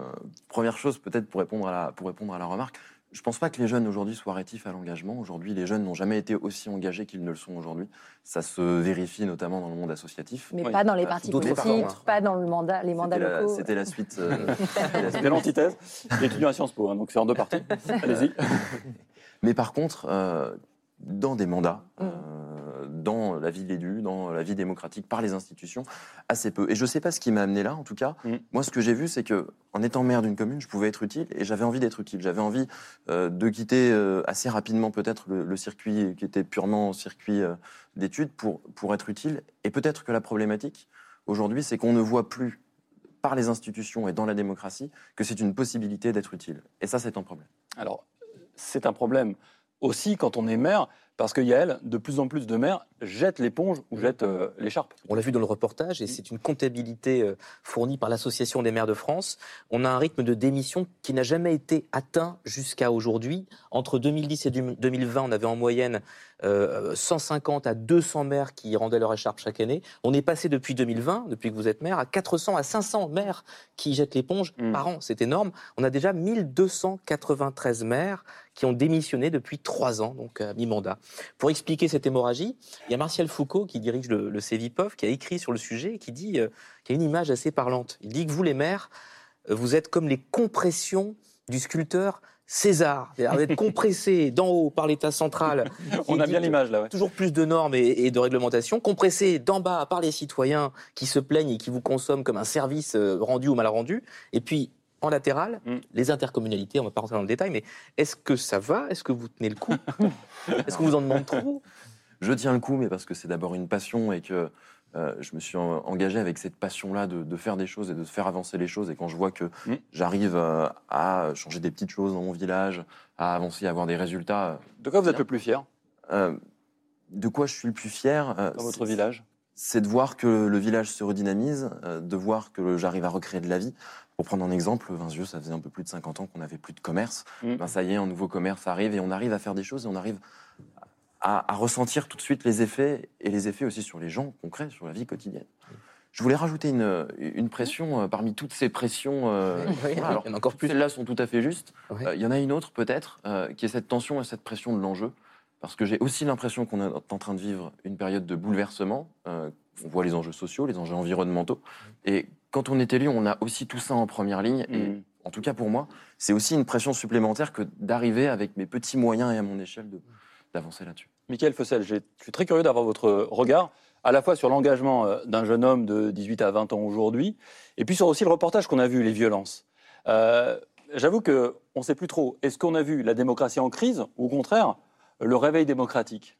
première chose, peut-être pour répondre à la, pour répondre à la remarque, je ne pense pas que les jeunes aujourd'hui soient rétifs à l'engagement. Aujourd'hui, les jeunes n'ont jamais été aussi engagés qu'ils ne le sont aujourd'hui. Ça se vérifie notamment dans le monde associatif. Mais pas dans les partis politiques, pas dans le mandat, les mandats locaux. C'était la suite. Euh, c'était l'antithèse. Étudiant à Sciences Po, hein, donc c'est en deux parties. Allez-y. Mais par contre, euh, dans des mandats, mm. euh, dans la vie de l'élu, dans la vie démocratique, par les institutions, assez peu. Et je ne sais pas ce qui m'a amené là, en tout cas. Mm. Moi, ce que j'ai vu, c'est que en étant maire d'une commune, je pouvais être utile et j'avais envie d'être utile. J'avais envie euh, de quitter euh, assez rapidement peut-être le, circuit qui était purement circuit d'études pour, pour être utile. Et peut-être que la problématique aujourd'hui, c'est qu'on ne voit plus par les institutions et dans la démocratie que c'est une possibilité d'être utile. Et ça, c'est un problème. Alors, c'est un problème aussi quand on est maire, parce qu'il y a elle, de plus en plus de maires jettent l'éponge ou jettent euh, l'écharpe. On l'a vu dans le reportage, et c'est une comptabilité euh, fournie par l'Association des maires de France. On a un rythme de démission qui n'a jamais été atteint jusqu'à aujourd'hui. Entre 2010 et 2020, on avait en moyenne 150 euh, à 200 maires qui rendaient leur écharpe chaque année. On est passé depuis 2020, depuis que vous êtes maire, à 400 à 500 maires qui jettent l'éponge hmm. par an. C'est énorme. On a déjà 1293 maires qui ont démissionné depuis trois ans, donc à mi-mandat. Pour expliquer cette hémorragie, il y a Martial Foucault qui dirige le, le CEVIPOF, qui a écrit sur le sujet et qui dit, euh, qu'il y a une image assez parlante. Il dit que vous, les maires, euh, vous êtes comme les compressions du sculpteur César, vous êtes compressé d'en haut par l'État central. On a bien l'image là. Ouais. Toujours plus de normes et, de réglementations, compressé d'en bas par les citoyens qui se plaignent et qui vous consomment comme un service euh, rendu ou mal rendu. Et puis en latéral, mm. les intercommunalités, on ne va pas rentrer dans le détail, mais est-ce que ça va? Est-ce que vous tenez le coup? Est-ce qu'on vous en demande trop? Je tiens le coup, mais parce que c'est d'abord une passion et que je me suis engagé avec cette passion-là de, faire des choses et de faire avancer les choses. Et quand je vois que mmh. j'arrive à changer des petites choses dans mon village, à avancer, à avoir des résultats. De quoi vous êtes le plus fier? De quoi je suis le plus fier Dans votre village? c'est de voir que le village se redynamise, de voir que j'arrive à recréer de la vie. Pour prendre un exemple, Vinzieux, ça faisait un peu plus de 50 ans qu'on n'avait plus de commerce. Mmh. Ben, ça y est, un nouveau commerce arrive et on arrive à faire des choses et on arrive à, ressentir tout de suite les effets et les effets aussi sur les gens concrets, sur la vie quotidienne. Je voulais rajouter une, une pression euh, parmi toutes ces pressions. Euh, alors, il y en a encore plus. Celles-là sont tout à fait justes. Euh, il y en a une autre peut-être qui est cette tension et cette pression de l'enjeu. Parce que j'ai aussi l'impression qu'on est en train de vivre une période de bouleversement. on voit les enjeux sociaux, les enjeux environnementaux. Et quand on est élu, on a aussi tout ça en première ligne. Et mm. en tout cas pour moi, c'est aussi une pression supplémentaire que d'arriver avec mes petits moyens et à mon échelle d'avancer là-dessus. Michael Fossel, je suis très curieux d'avoir votre regard à la fois sur l'engagement euh, d'un jeune homme de 18 à 20 ans aujourd'hui, et puis sur aussi le reportage qu'on a vu, les violences. Euh, j'avoue qu'on ne sait plus trop. Est-ce qu'on a vu la démocratie en crise, ou au contraire, le réveil démocratique?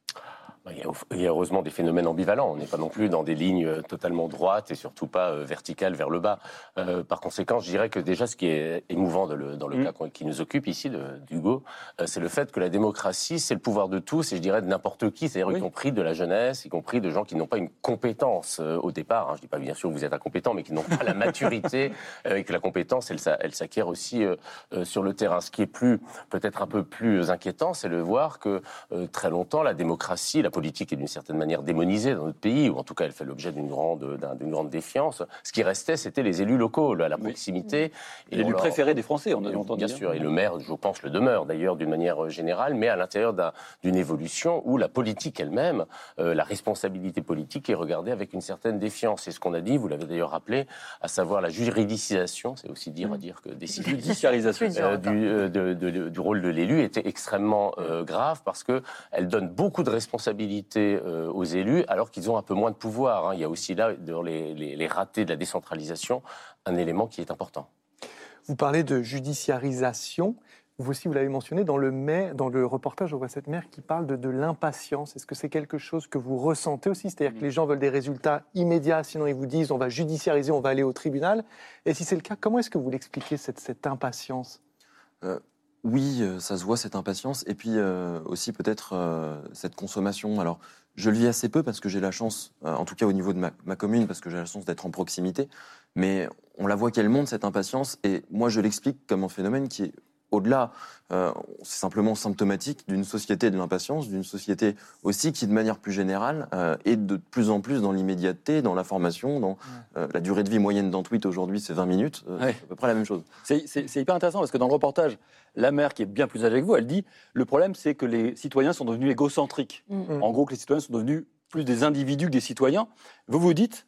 Il y, a, heureusement des phénomènes ambivalents. On n'est pas non plus dans des lignes euh, totalement droites et surtout pas euh, verticales vers le bas. Euh, par conséquent, je dirais que déjà, ce qui est émouvant dans le, dans le mm. cas qui nous occupe ici, d'Hugo, c'est le fait que la démocratie, c'est le pouvoir de tous, et je dirais de n'importe qui, c'est-à-dire y compris de la jeunesse, y compris de gens qui n'ont pas une compétence au départ. Hein. Je ne dis pas bien sûr que vous êtes incompétent, mais qui n'ont pas la maturité et que la compétence, elle, elle s'acquiert aussi sur le terrain. Ce qui est plus, peut-être un peu plus inquiétant, c'est de voir que très longtemps, la démocratie, la politique est d'une certaine manière démonisée dans notre pays, ou en tout cas elle fait l'objet d'une grande, d'une grande défiance. Ce qui restait, c'était les élus locaux, la proximité. Et L'élu préféré des Français, on a entendu. Bien sûr, et le maire, je pense, le demeure d'ailleurs d'une manière générale, mais à l'intérieur d'une évolution où la politique elle-même, euh, la responsabilité politique est regardée avec une certaine défiance. C'est ce qu'on a dit, vous l'avez d'ailleurs rappelé, à savoir la juridicisation, c'est aussi dire à dire que des judiciarisation euh, du, euh, du, rôle de l'élu était extrêmement grave parce que elle donne beaucoup de responsabilités euh, aux élus, alors qu'ils ont un peu moins de pouvoir. Hein. Il y a aussi là, dans les, les, ratés de la décentralisation, un élément qui est important. Vous parlez de judiciarisation. Vous aussi, vous l'avez mentionné dans le, dans le reportage, on voit cette mère qui parle de, de l'impatience. Est-ce que c'est quelque chose que vous ressentez aussi? C'est-à-dire que les gens veulent des résultats immédiats, sinon ils vous disent on va judiciariser, on va aller au tribunal. Et si c'est le cas, comment est-ce que vous l'expliquez, cette, cette impatience? Euh, oui, euh, ça se voit cette impatience. Et puis euh, aussi peut-être euh, cette consommation. Alors, je le vis assez peu parce que j'ai la chance, en tout cas au niveau de ma, commune, parce que j'ai la chance d'être en proximité, mais on la voit qu'elle monte cette impatience. Et moi je l'explique comme un phénomène qui est au-delà, euh, c'est simplement symptomatique d'une société de l'impatience, d'une société aussi qui, de manière plus générale, euh, est de plus en plus dans l'immédiateté, dans l'information, dans euh, la durée de vie moyenne d'un tweet aujourd'hui, c'est 20 minutes, c'est à peu près la même chose. C'est hyper intéressant parce que dans le reportage, la mère, qui est bien plus âgée que vous, elle dit le problème, c'est que les citoyens sont devenus égocentriques. Mm. En gros, que les citoyens sont devenus plus des individus que des citoyens. Vous vous dites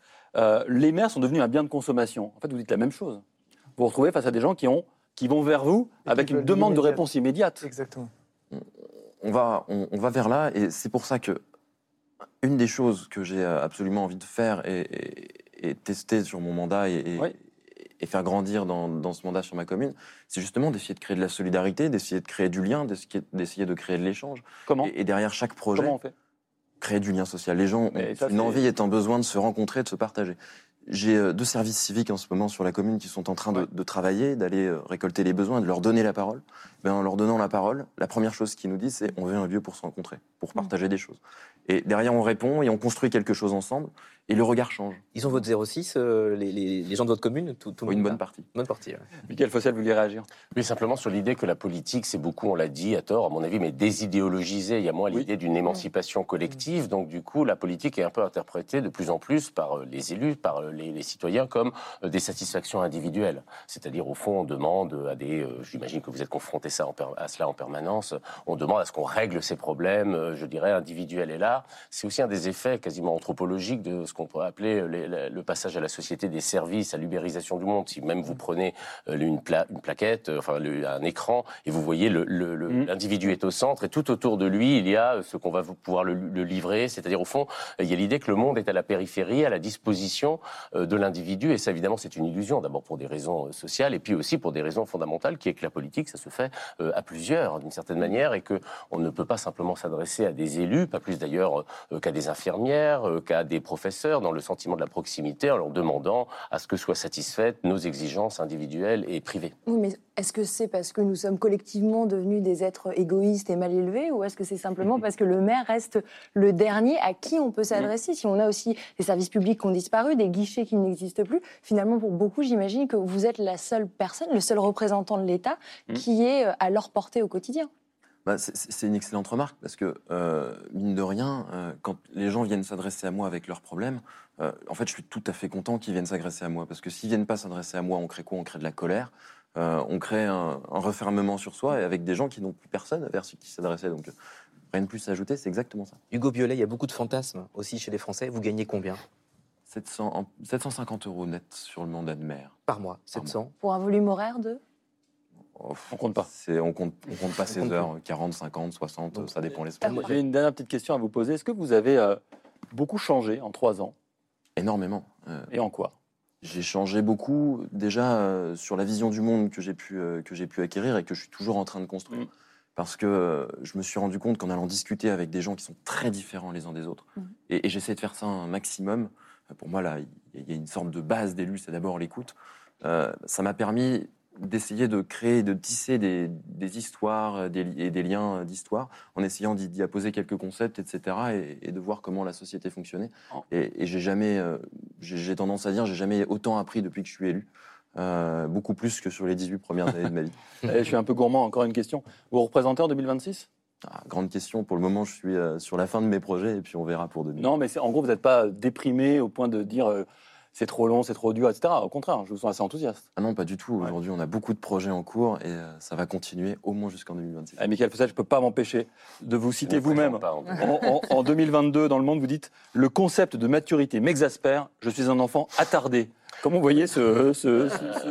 les maires sont devenus un bien de consommation. En fait, vous dites la même chose. Vous vous retrouvez face à des gens qui ont qui vont vers vous avec une demande de réponse immédiate. Exactement. On va, on, va vers là, et c'est pour ça que une des choses que j'ai absolument envie de faire et, tester sur mon mandat et, et faire grandir dans, dans, ce mandat sur ma commune, c'est justement d'essayer de créer de la solidarité, d'essayer de créer du lien, d'essayer de créer de l'échange. Comment et, derrière chaque projet, Comment on fait créer du lien social. Les gens ont une envie et un besoin de se rencontrer, de se partager. J'ai euh, deux services civiques en ce moment sur la commune qui sont en train de, travailler, d'aller euh, récolter les besoins, de leur donner la parole. Ben, en leur donnant la parole, la première chose qu'ils nous disent, c'est on veut un lieu pour se rencontrer, pour mmh. partager des choses. Et derrière, on répond et on construit quelque chose ensemble. Et le regard change. Ils ont votre 06, euh, les, gens de votre commune tout, tout Une bonne partie. bonne partie. Michael Fossel, vous vouliez réagir? Oui, simplement sur l'idée que la politique, c'est beaucoup, on l'a dit à tort, à mon avis, mais désidéologisé. Il y a moins l'idée d'une émancipation collective. Donc, du coup, la politique est un peu interprétée de plus en plus par euh, les élus, par euh, les, citoyens, comme des satisfactions individuelles. C'est-à-dire, au fond, on demande à des. J'imagine que vous êtes confronté ça à cela en permanence. On demande à ce qu'on règle ces problèmes, je dirais, individuels. Et là, c'est aussi un des effets quasiment anthropologiques de ce qu'on pourrait appeler le passage à la société des services, à l'ubérisation du monde. Si même vous prenez euh, une, une plaquette, euh, enfin un écran, et vous voyez mm. l'individu le, est au centre, et tout autour de lui, il y a ce qu'on va pouvoir le, livrer. C'est-à-dire, au fond, il y a l'idée que le monde est à la périphérie, à la disposition euh, de l'individu, et ça, évidemment, c'est une illusion, d'abord pour des raisons sociales, et puis aussi pour des raisons fondamentales, qui est que la politique, ça se fait à plusieurs, d'une certaine manière, et qu'on ne peut pas simplement s'adresser à des élus, pas plus d'ailleurs qu'à des infirmières, qu'à des professeurs, dans le sentiment de la proximité, en leur demandant à ce que soient satisfaites nos exigences individuelles et privées. Est-ce que c'est parce que nous sommes collectivement devenus des êtres égoïstes et mal élevés, ou est-ce que c'est simplement parce que le maire reste le dernier à qui on peut s'adresser? Si on a aussi des services publics qui ont disparu, des guichets qui n'existent plus, finalement, pour beaucoup, j'imagine que vous êtes la seule personne, le seul représentant de l'État mmh. qui est euh, à leur portée au quotidien. Bah, c'est une excellente remarque parce que, euh, mine de rien, euh, quand les gens viennent s'adresser à moi avec leurs problèmes, en fait, je suis tout à fait content qu'ils viennent s'adresser à moi parce que s'ils viennent pas s'adresser à moi, on crée quoi? On crée de la colère, on crée un, refermement sur soi et avec des gens qui n'ont plus personne vers qui s'adresser. Donc, rien de plus à ajouter, c'est exactement ça. Hugo Biolay, il y a beaucoup de fantasmes aussi chez les Français. Vous gagnez combien? 700, 750 euros net sur le mandat de maire. Par mois, 700. Pour un volume horaire de oh, on compte pas. On compte, on compte pas ses heures, 40, 50, 60, ça dépend l'espace. J'ai une dernière petite question à vous poser. Est-ce que vous avez euh, beaucoup changé en trois ans? Énormément. Euh, Et en quoi? J'ai changé beaucoup, déjà euh, sur la vision du monde que j'ai pu, que j'ai pu acquérir et que je suis toujours en train de construire. Mm. Parce que je me suis rendu compte qu'en allant discuter avec des gens qui sont très différents les uns des autres, mm. et, et j'essaie de faire ça un maximum, pour moi, là, il y a une sorte de base d'élu, c'est d'abord l'écoute. Euh, ça m'a permis d'essayer de créer, de tisser des, histoires et des liens d'histoire en essayant d'y apposer quelques concepts, etc., et, de voir comment la société fonctionnait. Oh. Et, j'ai jamais, euh, j'ai tendance à dire, j'ai jamais autant appris depuis que je suis élu. Euh, beaucoup plus que sur les 18 premières années de ma vie. je suis un peu gourmand, encore une question. Vous représentez en 2026 ah, grande question. Pour le moment, je suis euh, sur la fin de mes projets et puis on verra pour 2000. Non, mais en gros, vous n'êtes pas déprimé au point de dire euh, c'est trop long, c'est trop dur, etc. Au contraire, je vous sens assez enthousiaste. Ah non, pas du tout. Aujourd'hui, on a beaucoup de projets en cours et euh, ça va continuer au moins jusqu'en 2026. Ah, Michael Fossel, je ne peux pas m'empêcher de vous citer vous-même. En, en 2022, dans Le Monde, vous dites Le concept de maturité m'exaspère. Je suis un enfant attardé. Comment vous voyez ce,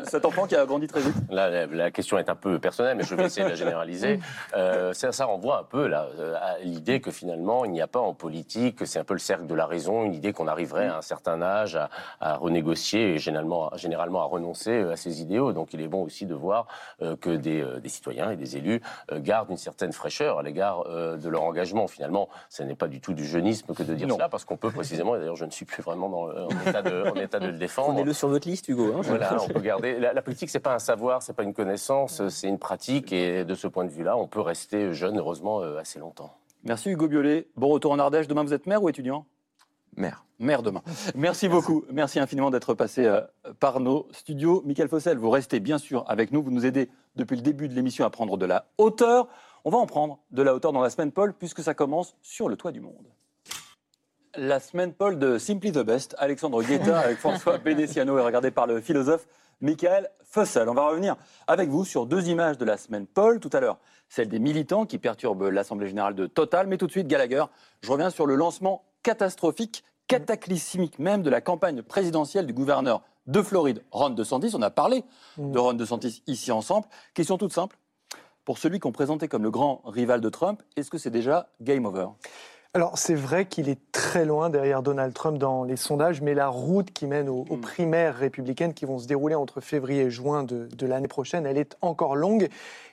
cet enfant qui a grandi très vite? Là, la, question est un peu personnelle, mais je vais essayer de la généraliser. Euh, ça, ça, renvoie un peu là, à l'idée que finalement, il n'y a pas en politique, que c'est un peu le cercle de la raison, une idée qu'on arriverait à un certain âge à, renégocier et généralement, généralement à renoncer à ses idéaux. Donc il est bon aussi de voir euh, que des, euh, des, citoyens et des élus gardent une certaine fraîcheur à l'égard de leur engagement. Finalement, ce n'est pas du tout du jeunisme que de dire cela, parce qu'on peut précisément, et d'ailleurs je ne suis plus vraiment dans, en, état de, en état de le défendre sur votre liste, Hugo. Hein, voilà, on peut garder. La, politique, c'est pas un savoir, c'est pas une connaissance, c'est une pratique. Et de ce point de vue-là, on peut rester jeune, heureusement, euh, assez longtemps. Merci Hugo Biolay. Bon retour en Ardèche. Demain, vous êtes maire ou étudiant? Maire. Maire demain. Merci beaucoup. Merci infiniment d'être passé euh, par nos studios. Michael Fossel, vous restez bien sûr avec nous. Vous nous aidez depuis le début de l'émission à prendre de la hauteur. On va en prendre de la hauteur dans la semaine, Paul, puisque ça commence sur le toit du monde la semaine Paul de Simply the Best, Alexandre Guetta avec François Bédessiano et regardé par le philosophe Michael Fussel. On va revenir avec vous sur deux images de la semaine Paul. Tout à l'heure, celle des militants qui perturbent l'Assemblée générale de Total, mais tout de suite, Gallagher, je reviens sur le lancement catastrophique, cataclysmique même de la campagne présidentielle du gouverneur de Floride, Ron DeSantis. On a parlé mm. de Ron DeSantis ici ensemble. Question toute simple. Pour celui qu'on présentait comme le grand rival de Trump, est-ce que c'est déjà game over? Alors c'est vrai qu'il est très loin derrière Donald Trump dans les sondages, mais la route qui mène aux, hmm. primaires républicaines qui vont se dérouler entre février et juin de, l'année prochaine, elle est encore longue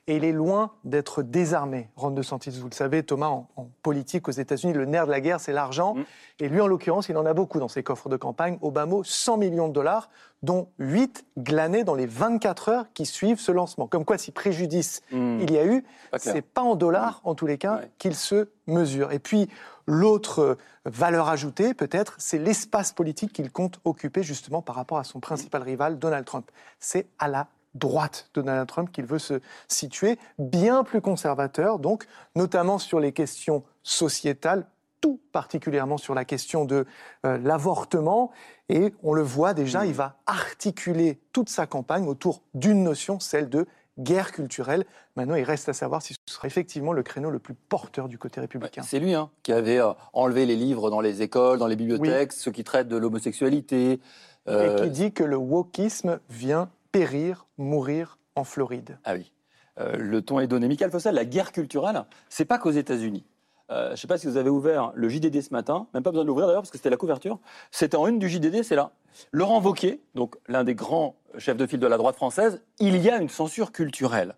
et il est loin d'être désarmé. Ron DeSantis, vous le savez, Thomas, en, politique aux États-Unis, le nerf de la guerre, c'est l'argent. Hmm. Et lui, en l'occurrence, il en a beaucoup dans ses coffres de campagne. Obama, 100 millions de dollars, dont 8 glanés dans les 24 heures qui suivent ce lancement. Comme quoi, si préjudice hmm. il y a eu, c'est pas en dollars, en tous les cas, qu'il se mesure. Et puis, l'autre valeur ajoutée, peut-être, c'est l'espace politique qu'il compte occuper justement par rapport à son principal rival, Donald Trump. C'est à la droite de Donald Trump qu'il veut se situer, bien plus conservateur, donc, notamment sur les questions sociétales, tout particulièrement sur la question de euh, l'avortement. Et on le voit déjà, mmh. il va articuler toute sa campagne autour d'une notion, celle de guerre culturelle. Maintenant, il reste à savoir si ce sera effectivement le créneau le plus porteur du côté républicain. C'est lui hein, qui avait euh, enlevé les livres dans les écoles, dans les bibliothèques, ceux qui traitent de l'homosexualité. Euh, Et qui dit que le wokisme vient périr, mourir en Floride. Ah oui. Euh, le ton est donné. Michael Fossel, la guerre culturelle, c'est pas qu'aux États-Unis. je ne sais pas si vous avez ouvert le JDD ce matin, même pas besoin de l'ouvrir d'ailleurs parce que c'était la couverture. C'était en une du JDD, c'est là. Laurent Wauquiez, donc l'un des grands chefs de file de la droite française, il y a une censure culturelle.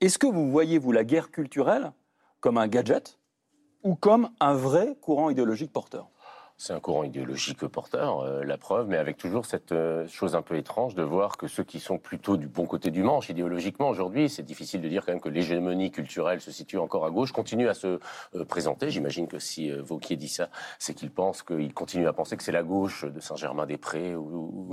Est-ce que vous voyez, vous, la guerre culturelle comme un gadget ou comme un vrai courant idéologique porteur? C'est un courant idéologique porteur, euh, la preuve, mais avec toujours cette euh, chose un peu étrange de voir que ceux qui sont plutôt du bon côté du manche idéologiquement aujourd'hui, c'est difficile de dire quand même que l'hégémonie culturelle se situe encore à gauche, continue à se euh, présenter. J'imagine que si Vauquier dit ça, c'est qu'il pense qu'il continue à penser que c'est la gauche de Saint-Germain-des-Prés ou,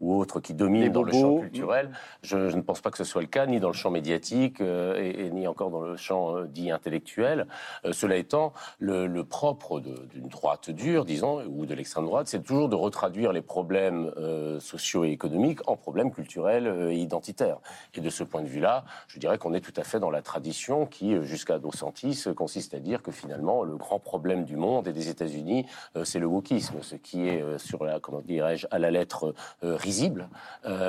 ou, autre qui domine dans le champ culturel. Je, ne pense pas que ce soit le cas, ni dans le champ médiatique et, ni encore dans le champ dit intellectuel. cela étant, le, le propre d'une droite dure, disons, ou de l'extrême droite, c'est toujours de retraduire les problèmes euh, sociaux et économiques en problèmes culturels euh, et identitaires. Et de ce point de vue-là, je dirais qu'on est tout à fait dans la tradition qui, euh, jusqu'à Dos Santis, consiste à dire que finalement, le grand problème du monde et des États-Unis, c'est le wokisme, ce qui est, comment dirais-je, à la lettre risible,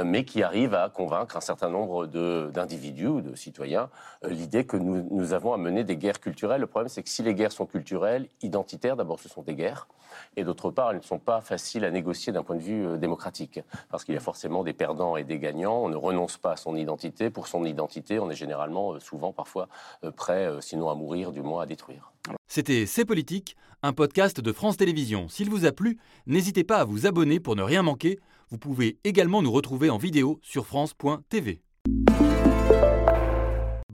mais qui arrive à convaincre un certain nombre d'individus ou de citoyens l'idée que nous, nous avons à mener des guerres culturelles. Le problème, c'est que si les guerres sont culturelles, identitaires, d'abord, ce sont des guerres et d'autre part, elles ne sont pas faciles à négocier d'un point de vue euh, démocratique, parce qu'il y a forcément des perdants et des gagnants. On ne renonce pas à son identité. Pour son identité, on est généralement, euh, souvent, parfois, euh, prêt, sinon à mourir, du moins à détruire. C'était C'est Politique, un podcast de France Télévisions. S'il vous a plu, n'hésitez pas à vous abonner pour ne rien manquer. Vous pouvez également nous retrouver en vidéo sur France.tv.